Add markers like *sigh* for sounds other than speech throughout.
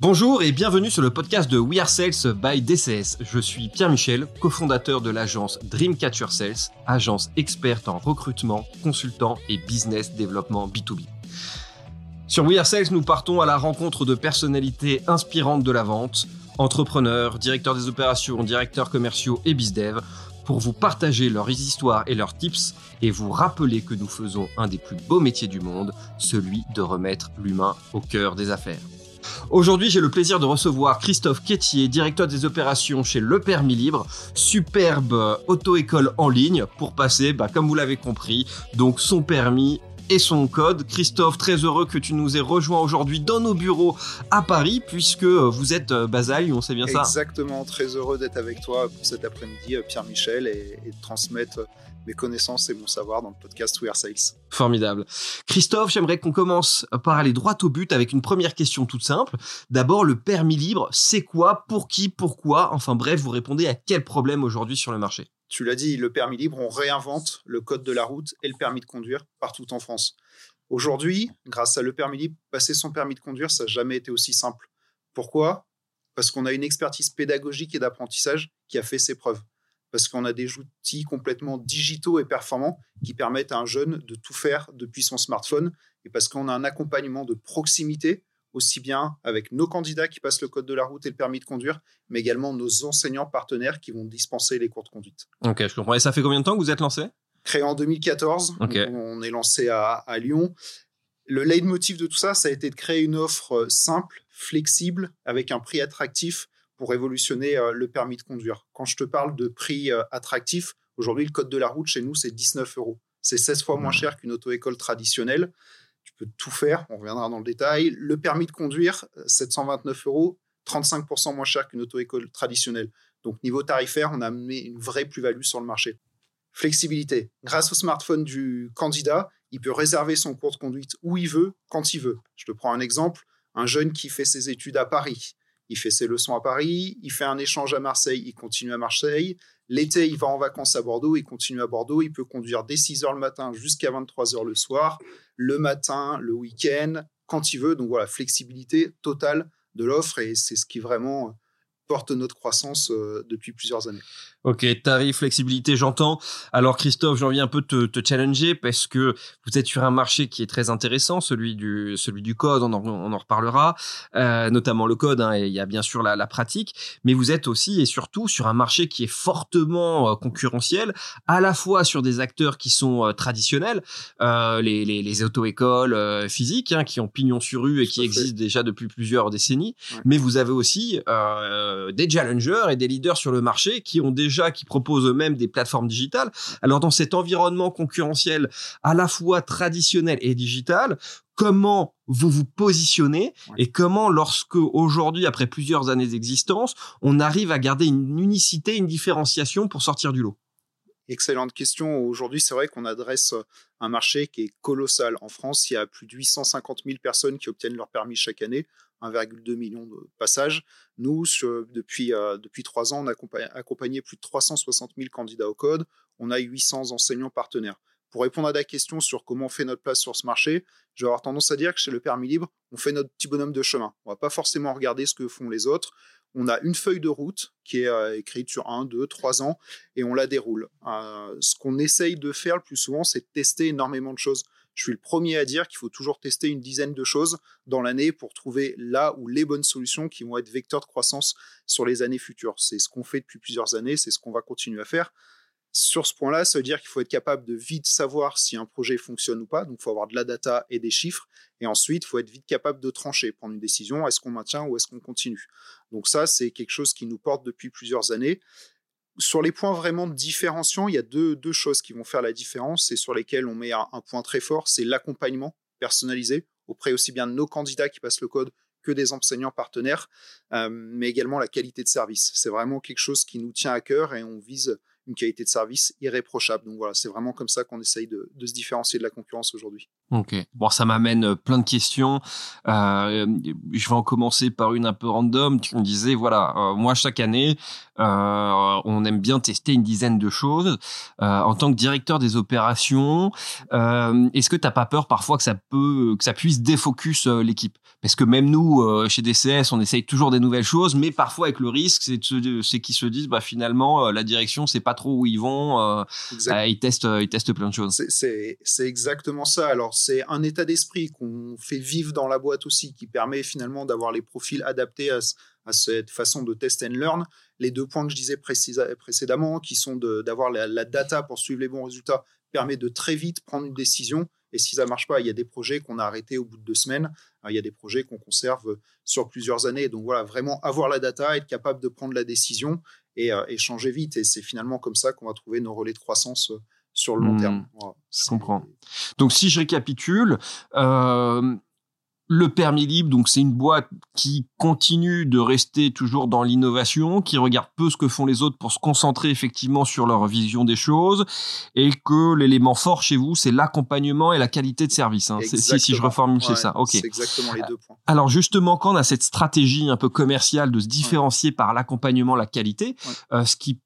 Bonjour et bienvenue sur le podcast de We Are Sales by DCS. Je suis Pierre Michel, cofondateur de l'agence Dreamcatcher Sales, agence experte en recrutement, consultant et business développement B2B. Sur We Are Sales, nous partons à la rencontre de personnalités inspirantes de la vente, entrepreneurs, directeurs des opérations, directeurs commerciaux et bizdev, pour vous partager leurs histoires et leurs tips et vous rappeler que nous faisons un des plus beaux métiers du monde, celui de remettre l'humain au cœur des affaires. Aujourd'hui, j'ai le plaisir de recevoir Christophe Quétier, directeur des opérations chez Le Permis Libre, superbe auto-école en ligne pour passer, bah, comme vous l'avez compris, donc son permis et son code. Christophe, très heureux que tu nous aies rejoint aujourd'hui dans nos bureaux à Paris, puisque vous êtes euh, Basile, on sait bien ça. Exactement, très heureux d'être avec toi pour cet après-midi, euh, Pierre-Michel, et de transmettre mes connaissances et mon savoir dans le podcast We Are Sales. Formidable. Christophe, j'aimerais qu'on commence par aller droit au but avec une première question toute simple. D'abord, le permis libre, c'est quoi Pour qui Pourquoi? Enfin bref, vous répondez à quel problème aujourd'hui sur le marché? Tu l'as dit, le permis libre, on réinvente le code de la route et le permis de conduire partout en France. Aujourd'hui, grâce à le permis libre, passer son permis de conduire, ça n'a jamais été aussi simple. Pourquoi? Parce qu'on a une expertise pédagogique et d'apprentissage qui a fait ses preuves parce qu'on a des outils complètement digitaux et performants qui permettent à un jeune de tout faire depuis son smartphone, et parce qu'on a un accompagnement de proximité, aussi bien avec nos candidats qui passent le code de la route et le permis de conduire, mais également nos enseignants partenaires qui vont dispenser les cours de conduite. Ok, je comprends. Et ça fait combien de temps que vous êtes lancé? Créé en 2014, on est lancé à, à Lyon. Le leitmotiv de tout ça, ça a été de créer une offre simple, flexible, avec un prix attractif pour révolutionner euh, le permis de conduire. Quand je te parle de prix euh, attractif, aujourd'hui, le code de la route chez nous, c'est 19 euros. C'est 16 fois moins cher qu'une auto-école traditionnelle. Tu peux tout faire, on reviendra dans le détail. Le permis de conduire, 729 euh, euros, 35% moins cher qu'une auto-école traditionnelle. Donc, niveau tarifaire, on a amené une vraie plus-value sur le marché. Flexibilité. Grâce au smartphone du candidat, il peut réserver son cours de conduite où il veut, quand il veut. Je te prends un exemple. Un jeune qui fait ses études à Paris, il fait ses leçons à Paris, il fait un échange à Marseille, il continue à Marseille. L'été, il va en vacances à Bordeaux, il continue à Bordeaux. Il peut conduire dès 6 heures le matin jusqu'à 23 heures le soir, le matin, le week-end, quand il veut. Donc voilà, flexibilité totale de l'offre et c'est ce qui vraiment porte notre croissance euh, depuis plusieurs années. Ok, tarif, flexibilité, j'entends. Alors Christophe, j'ai envie un peu de te, challenger parce que vous êtes sur un marché qui est très intéressant, celui du celui du code, on en, on en reparlera, euh, notamment le code. Hein, et il y a bien sûr la, la, pratique, mais vous êtes aussi et surtout sur un marché qui est fortement euh, concurrentiel, à la fois sur des acteurs qui sont traditionnels, les, les, les auto-écoles physiques, hein, qui ont pignon sur rue et qui existent déjà depuis plusieurs décennies, mais vous avez aussi euh, des challengers et des leaders sur le marché qui ont déjà, qui proposent eux-mêmes des plateformes digitales. Alors dans cet environnement concurrentiel à la fois traditionnel et digital, comment vous vous positionnez et comment, lorsque aujourd'hui, après plusieurs années d'existence, on arrive à garder une unicité, une différenciation pour sortir du lot? Excellente question. Aujourd'hui, c'est vrai qu'on adresse un marché qui est colossal. En France, il y a plus de 850 000 personnes qui obtiennent leur permis chaque année. 1,2 million de passages. Nous, depuis, euh, depuis trois ans, on a accompagné, plus de 360 000 candidats au code. On a 800 enseignants partenaires. Pour répondre à ta question sur comment on fait notre place sur ce marché, je vais avoir tendance à dire que chez le permis libre, on fait notre petit bonhomme de chemin. On va pas forcément regarder ce que font les autres. On a une feuille de route qui est euh, écrite sur 1, 2, 3 ans et on la déroule. Euh, ce qu'on essaye de faire le plus souvent, c'est de tester énormément de choses je suis le premier à dire qu'il faut toujours tester une dizaine de choses dans l'année pour trouver là ou les bonnes solutions qui vont être vecteurs de croissance sur les années futures. C'est ce qu'on fait depuis plusieurs années, c'est ce qu'on va continuer à faire. Sur ce point-là, ça veut dire qu'il faut être capable de vite savoir si un projet fonctionne ou pas. Donc, il faut avoir de la data et des chiffres. Et ensuite, il faut être vite capable de trancher, prendre une décision. Est-ce qu'on maintient ou est-ce qu'on continue? Donc ça, c'est quelque chose qui nous porte depuis plusieurs années sur les points vraiment différenciants, il y a deux, choses qui vont faire la différence et sur lesquelles on met un, point très fort, c'est l'accompagnement personnalisé auprès aussi bien de nos candidats qui passent le code que des enseignants partenaires, euh, mais également la qualité de service. C'est vraiment quelque chose qui nous tient à cœur et on vise une qualité de service irréprochable. Donc voilà, c'est vraiment comme ça qu'on essaye de, se différencier de la concurrence aujourd'hui. Ok. Bon, ça m'amène euh, plein de questions. Euh, je vais en commencer par une un peu random. Tu me disais, voilà, euh, moi chaque année, euh, on aime bien tester une dizaine de choses. En tant que directeur des opérations, est-ce que t'as pas peur parfois que ça peut, que ça puisse défocus l'équipe? Parce que même nous, chez DCS, on essaye toujours des nouvelles choses, mais parfois avec le risque, c'est c'est qu'ils se disent, bah finalement, la direction, c'est pas trop où ils vont. ils testent, ils testent plein de choses. C'est exactement ça. Alors c'est un état d'esprit qu'on fait vivre dans la boîte aussi, qui permet finalement d'avoir les profils adaptés à, cette façon de test and learn. Les deux points que je disais précédemment, qui sont d'avoir la, data pour suivre les bons résultats, permet de très vite prendre une décision. Et si ça marche pas, il y a des projets qu'on a arrêtés au bout de deux semaines. Il y a des projets qu'on conserve sur plusieurs années. Donc voilà, vraiment avoir la data, être capable de prendre la décision et, euh, et changer vite. Et c'est finalement comme ça qu'on va trouver nos relais de croissance euh, sur le long terme. Mmh. je comprends. Donc si je récapitule, euh, le permis libre, donc c'est une boîte qui continue de rester toujours dans l'innovation, qui regarde peu ce que font les autres pour se concentrer effectivement sur leur vision des choses, et que l'élément fort chez vous, c'est l'accompagnement et la qualité de service. Hein. Si, si, je reformule, c'est ça. Ok. C'est exactement les deux points. Alors justement, quand on a cette stratégie un peu commerciale de se différencier par l'accompagnement, la qualité, euh, ce qui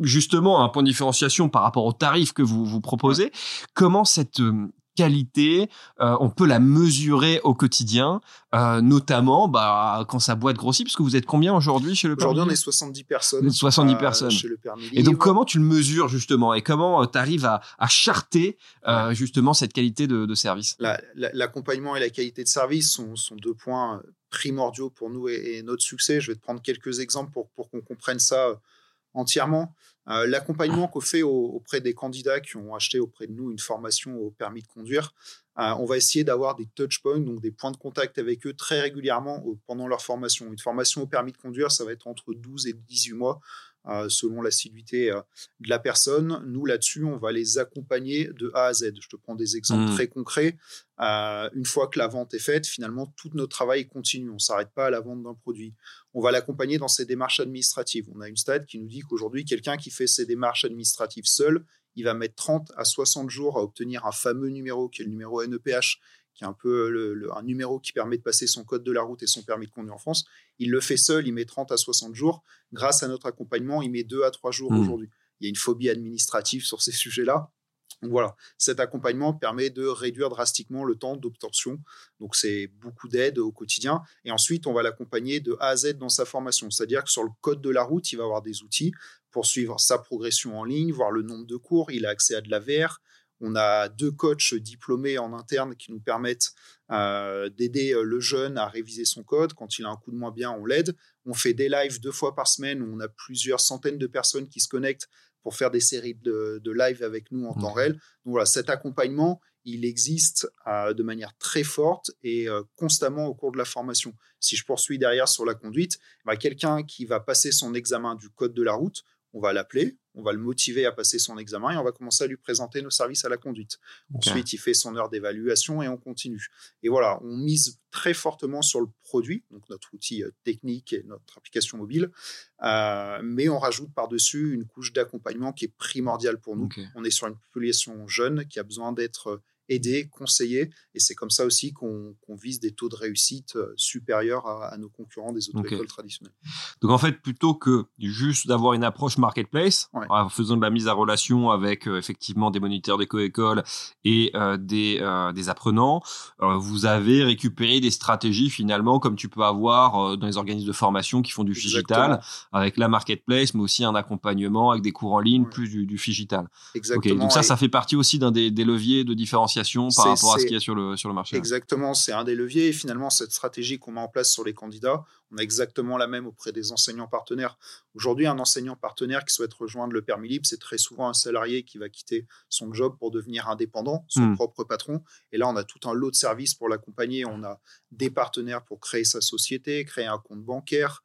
justement un point de différenciation par rapport au tarif que vous vous proposez. Comment cette euh, qualité, euh, on peut la mesurer au quotidien, euh, notamment bah, quand sa boîte grossit, parce que vous êtes combien aujourd'hui chez le Permis Aujourd'hui, on est 70 personnes. 70 personnes. Chez le Permis Et donc, comment tu le mesures justement Et comment tu arrives à, à charter justement cette qualité de, de service? L'accompagnement et la qualité de service sont, sont, deux points primordiaux pour nous et, et, notre succès. Je vais te prendre quelques exemples pour, pour qu'on comprenne ça entièrement. Euh, l'accompagnement qu'on fait auprès des candidats qui ont acheté auprès de nous une formation au permis de conduire, euh, on va essayer d'avoir des touch points, donc des points de contact avec eux très régulièrement pendant leur formation. Une formation au permis de conduire, ça va être entre 12 et 18 mois. Euh, selon l'assiduité euh, de la personne. Nous, là-dessus, on va les accompagner de A à Z. Je te prends des exemples mmh. très concrets. Euh, une fois que la vente est faite, finalement, tout notre travail continue. On ne s'arrête pas à la vente d'un produit. On va l'accompagner dans ses démarches administratives. On a une stade qui nous dit qu'aujourd'hui, quelqu'un qui fait ses démarches administratives seul, il va mettre 30 à 60 jours à obtenir un fameux numéro qui est le numéro NEPH, qui est un peu un numéro qui permet de passer son code de la route et son permis de conduire en France. Il le fait seul, il met 30 à 60 jours. Grâce à notre accompagnement, il met 2 à 3 jours mmh. aujourd'hui. Il y a une phobie administrative sur ces sujets-là. Donc voilà, cet accompagnement permet de réduire drastiquement le temps d'obtention. Donc c'est beaucoup d'aide au quotidien. Et ensuite, on va l'accompagner de A à Z dans sa formation. C'est-à-dire que sur le code de la route, il va avoir des outils pour suivre sa progression en ligne, voir le nombre de cours. Il a accès à de la VR, on a deux coachs diplômés en interne qui nous permettent euh, d'aider euh, le jeune à réviser son code. Quand il a un coup de moins bien, on l'aide. On fait des lives deux fois par semaine où on a plusieurs centaines de personnes qui se connectent pour faire des séries de, de live avec nous en temps réel. Donc voilà, cet accompagnement, il existe euh, de manière très forte et constamment au cours de la formation. Si je poursuis derrière sur la conduite, bah, quelqu'un qui va passer son examen du code de la route, on va l'appeler, on va le motiver à passer son examen et on va commencer à lui présenter nos services à la conduite. Ensuite, il fait son heure d'évaluation et on continue. Et voilà, on mise très fortement sur le produit, donc notre outil euh, technique et notre application mobile, euh, mais on rajoute par-dessus une couche d'accompagnement qui est primordiale pour nous. On est sur une population jeune qui a besoin d'être aider, conseiller. Et c'est comme ça aussi qu'on vise des taux de réussite euh, supérieurs à, nos concurrents des auto-écoles traditionnelles. Donc en fait, plutôt que juste d'avoir une approche marketplace, en faisant de la mise à relation avec euh, effectivement des moniteurs d'éco-école et euh, des, des apprenants, vous avez récupéré des stratégies finalement comme tu peux avoir dans les organismes de formation qui font du digital, avec la marketplace, mais aussi un accompagnement avec des cours en ligne, plus du, du digital. Exactement. Donc ça, ça fait partie aussi d'un des, des leviers de différenciation par rapport à ce qu'il y a sur le, sur le marché. Exactement, c'est un des leviers. Et finalement, cette stratégie qu'on met en place sur les candidats, on a exactement la même auprès des enseignants partenaires. Aujourd'hui, un enseignant partenaire qui souhaite rejoindre le permis libre, c'est très souvent un salarié qui va quitter son job pour devenir indépendant, son hmm. propre patron. Et là, on a tout un lot de services pour l'accompagner. On a des partenaires pour créer sa société, créer un compte bancaire,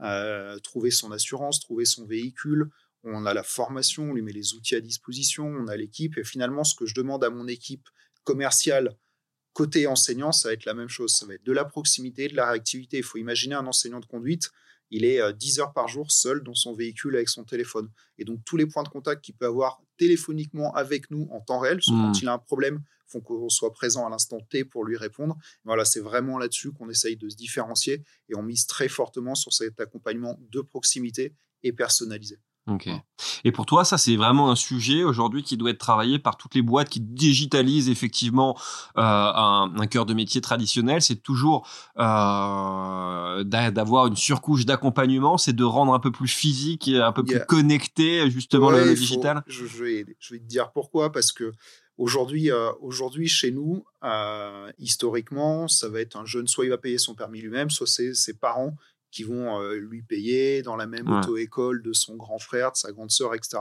euh, trouver son assurance, trouver son véhicule on a la formation, on lui met les outils à disposition, on a l'équipe. Et finalement, ce que je demande à mon équipe commerciale côté enseignant, ça va être la même chose. Ça va être de la proximité, de la réactivité. Il faut imaginer un enseignant de conduite il est 10 heures par jour seul dans son véhicule avec son téléphone. Et donc tous les points de contact qu'il peut avoir téléphoniquement avec nous en temps réel, quand mmh. il a un problème, font qu'on soit présent à l'instant T pour lui répondre. Voilà, c'est vraiment là-dessus qu'on essaye de se différencier et on mise très fortement sur cet accompagnement de proximité et personnalisé. Ok. Et pour toi, ça c'est vraiment un sujet aujourd'hui qui doit être travaillé par toutes les boîtes qui digitalisent effectivement euh, un, un, cœur de métier traditionnel. C'est toujours euh, d'avoir une surcouche d'accompagnement, c'est de rendre un peu plus physique et un peu plus connecté justement le, digital. je, vais, je vais te dire pourquoi parce que Aujourd'hui, euh, aujourd'hui chez nous, euh, historiquement, ça va être un jeune, soit il va payer son permis lui-même, soit c'est ses parents qui vont euh, lui payer dans la même auto-école de son grand frère, de sa grande sœur, etc.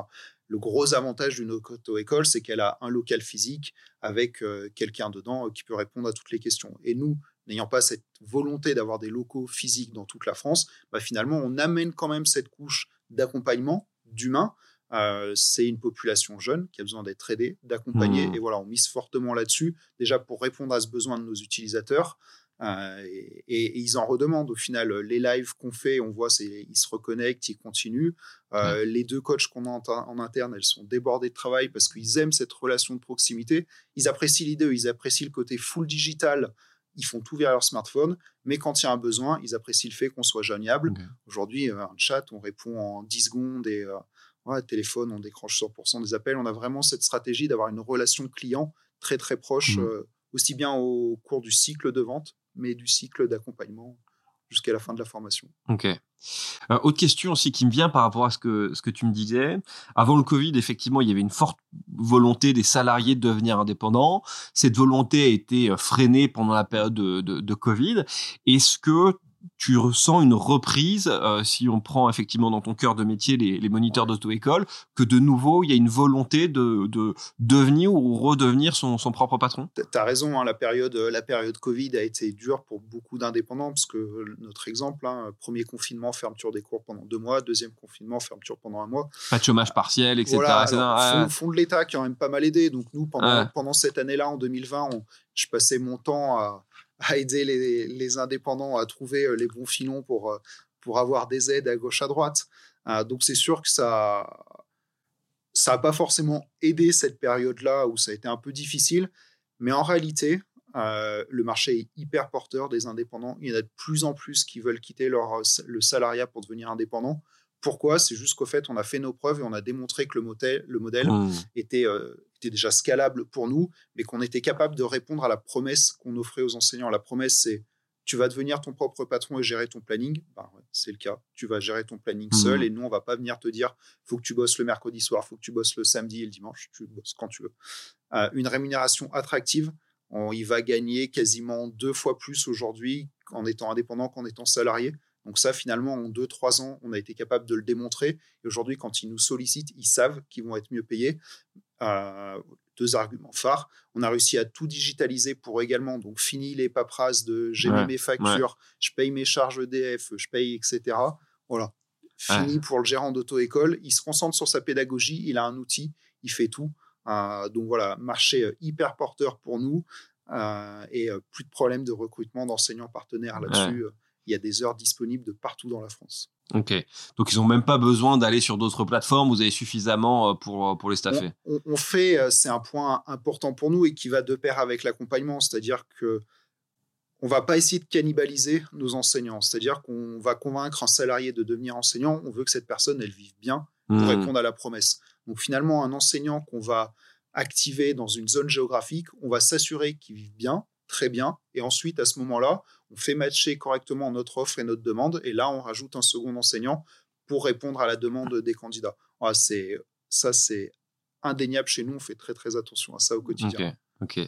Le gros avantage d'une auto-école, c'est qu'elle a un local physique avec euh, quelqu'un dedans euh, qui peut répondre à toutes les questions. Et nous, n'ayant pas cette volonté d'avoir des locaux physiques dans toute la France, bah, finalement, on amène quand même cette couche d'accompagnement, d'humain. c'est une population jeune qui a besoin d'être aidée, d'accompagner. Mmh. Et voilà, on mise fortement là-dessus, déjà pour répondre à ce besoin de nos utilisateurs. Euh, et, ils en redemandent au final. Les lives qu'on fait, on voit, ils se reconnectent, ils continuent. Euh, les deux coachs qu'on a en, interne, elles sont débordées de travail parce qu'ils aiment cette relation de proximité. Ils apprécient l'idée, ils apprécient le côté full digital. Ils font tout via leur smartphone, mais quand il y a un besoin, ils apprécient le fait qu'on soit joignable. Aujourd'hui, euh, un chat, on répond en 10 secondes et ouais, téléphone, on décroche 100% des appels. On a vraiment cette stratégie d'avoir une relation client très très proche, mmh. aussi bien au cours du cycle de vente mais du cycle d'accompagnement jusqu'à la fin de la formation. Ok. Euh, autre question aussi qui me vient par rapport à ce que, ce que tu me disais. Avant le Covid, effectivement, il y avait une forte volonté des salariés de devenir indépendants. Cette volonté a été euh, freinée pendant la période de, de, de Covid. Est-ce que tu ressens une reprise, euh, si on prend effectivement dans ton cœur de métier les, moniteurs d'auto-école, que de nouveau, il y a une volonté de, devenir ou redevenir son, propre patron? Tu as raison, hein, la, période, la période Covid a été dure pour beaucoup d'indépendants, parce que notre exemple, hein, premier confinement, fermeture des cours pendant deux mois, deuxième confinement, fermeture pendant un mois. Pas de chômage partiel, etc. Voilà, fonds, de l'État qui a même pas mal aidé. Donc nous, pendant, pendant cette année-là, en 2020, je passais mon temps à *laughs* à aider les, indépendants à trouver euh, les bons filons pour, euh, pour avoir des aides à gauche à droite. Euh, donc c'est sûr que ça ça n'a pas forcément aidé cette période-là où ça a été un peu difficile, mais en réalité, le marché est hyper porteur des indépendants. Il y en a de plus en plus qui veulent quitter leur, le salariat pour devenir indépendant. Pourquoi? C'est juste qu'au fait, on a fait nos preuves et on a démontré que le modèle, le modèle mmh. était, euh, était déjà scalable pour nous, mais qu'on était capable de répondre à la promesse qu'on offrait aux enseignants. La promesse, c'est tu vas devenir ton propre patron et gérer ton planning. Ben, c'est le cas. Tu vas gérer ton planning mmh. seul et nous, on va pas venir te dire faut que tu bosses le mercredi soir, faut que tu bosses le samedi et le dimanche. Tu bosses quand tu veux. Euh, une rémunération attractive. On y va gagner quasiment deux fois plus aujourd'hui en étant indépendant qu'en étant salarié. Donc ça, finalement, en 2-3 ans, on a été capable de le démontrer. Et aujourd'hui, quand ils nous sollicitent, ils savent qu'ils vont être mieux payés. Euh, deux arguments phares. On a réussi à tout digitaliser pour également, donc fini les paperasses de j'ai mes factures, je paye mes charges EDF, je paye, etc. Voilà. Fini pour le gérant d'auto-école. Il se concentre sur sa pédagogie, il a un outil, il fait tout. Euh, donc voilà, marché euh, hyper porteur pour nous et plus de problèmes de recrutement d'enseignants partenaires là-dessus il y a des heures disponibles de partout dans la France. Ok, donc ils n'ont même pas besoin d'aller sur d'autres plateformes, vous avez suffisamment euh, pour, euh, pour les staffer. On, fait, euh, c'est un point important pour nous et qui va de pair avec l'accompagnement, c'est-à-dire que on va pas essayer de cannibaliser nos enseignants, c'est-à-dire qu'on va convaincre un salarié de devenir enseignant, on veut que cette personne, elle vive bien pour mmh. répondre à la promesse. Donc finalement, un enseignant qu'on va activer dans une zone géographique, on va s'assurer qu'il vive bien, très bien, et ensuite, à ce moment-là, on fait matcher correctement notre offre et notre demande, et là, on rajoute un second enseignant pour répondre à la demande des candidats. c'est ça, c'est indéniable chez nous. On fait très très attention à ça au quotidien. Ok.